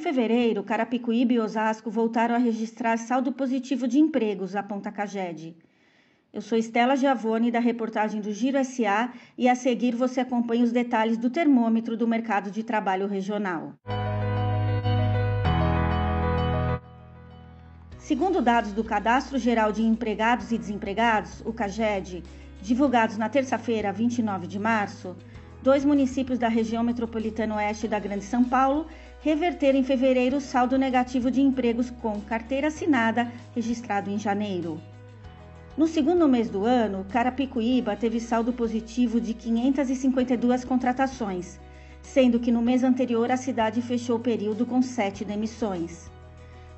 fevereiro, Carapicuíba e Osasco voltaram a registrar saldo positivo de empregos, aponta Caged. Eu sou Estela Giavone, da reportagem do Giro SA, e a seguir você acompanha os detalhes do termômetro do mercado de trabalho regional. Segundo dados do Cadastro Geral de Empregados e Desempregados, o CAGED, divulgados na terça-feira, 29 de março, dois municípios da região metropolitana oeste da Grande São Paulo reverteram em fevereiro o saldo negativo de empregos com carteira assinada registrado em janeiro. No segundo mês do ano, Carapicuíba teve saldo positivo de 552 contratações, sendo que no mês anterior a cidade fechou o período com sete demissões.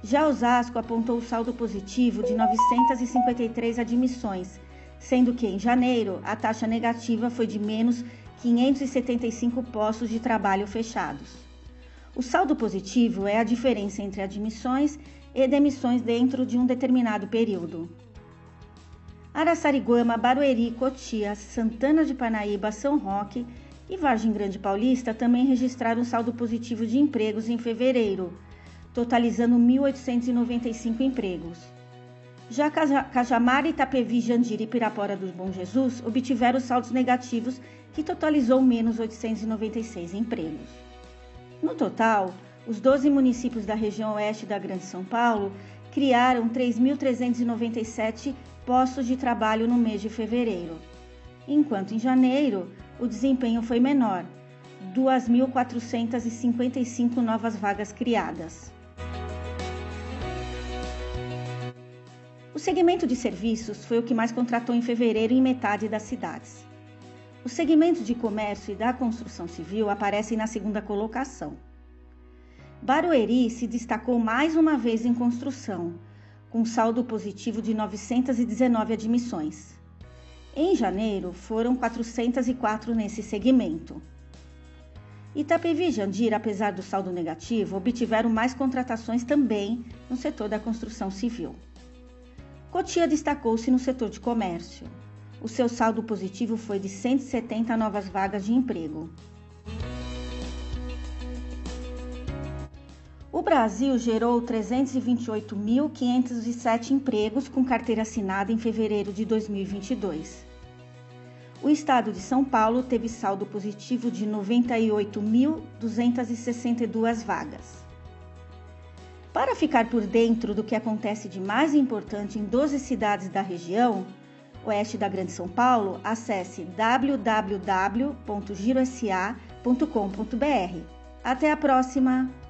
Já Osasco apontou o saldo positivo de 953 admissões, sendo que em janeiro a taxa negativa foi de menos 575 postos de trabalho fechados. O saldo positivo é a diferença entre admissões e demissões dentro de um determinado período. Araçariguama, Barueri, Cotia, Santana de Panaíba, São Roque e Vargem Grande Paulista também registraram saldo positivo de empregos em fevereiro, totalizando 1.895 empregos. Já Cajamar, Itapevi, Jandira e Pirapora dos Bom Jesus obtiveram saldos negativos, que totalizou menos 896 empregos. No total, os 12 municípios da região oeste da Grande São Paulo criaram 3.397 postos de trabalho no mês de fevereiro, enquanto em janeiro o desempenho foi menor, 2.455 novas vagas criadas. O segmento de serviços foi o que mais contratou em fevereiro em metade das cidades. Os segmentos de comércio e da construção civil aparecem na segunda colocação. Barueri se destacou mais uma vez em construção, com saldo positivo de 919 admissões. Em janeiro, foram 404 nesse segmento. Itapevi e Jandira, apesar do saldo negativo, obtiveram mais contratações também no setor da construção civil. Cotia destacou-se no setor de comércio. O seu saldo positivo foi de 170 novas vagas de emprego. O Brasil gerou 328.507 empregos com carteira assinada em fevereiro de 2022. O estado de São Paulo teve saldo positivo de 98.262 vagas. Para ficar por dentro do que acontece de mais importante em 12 cidades da região, oeste da Grande São Paulo, acesse www.girosa.com.br. Até a próxima!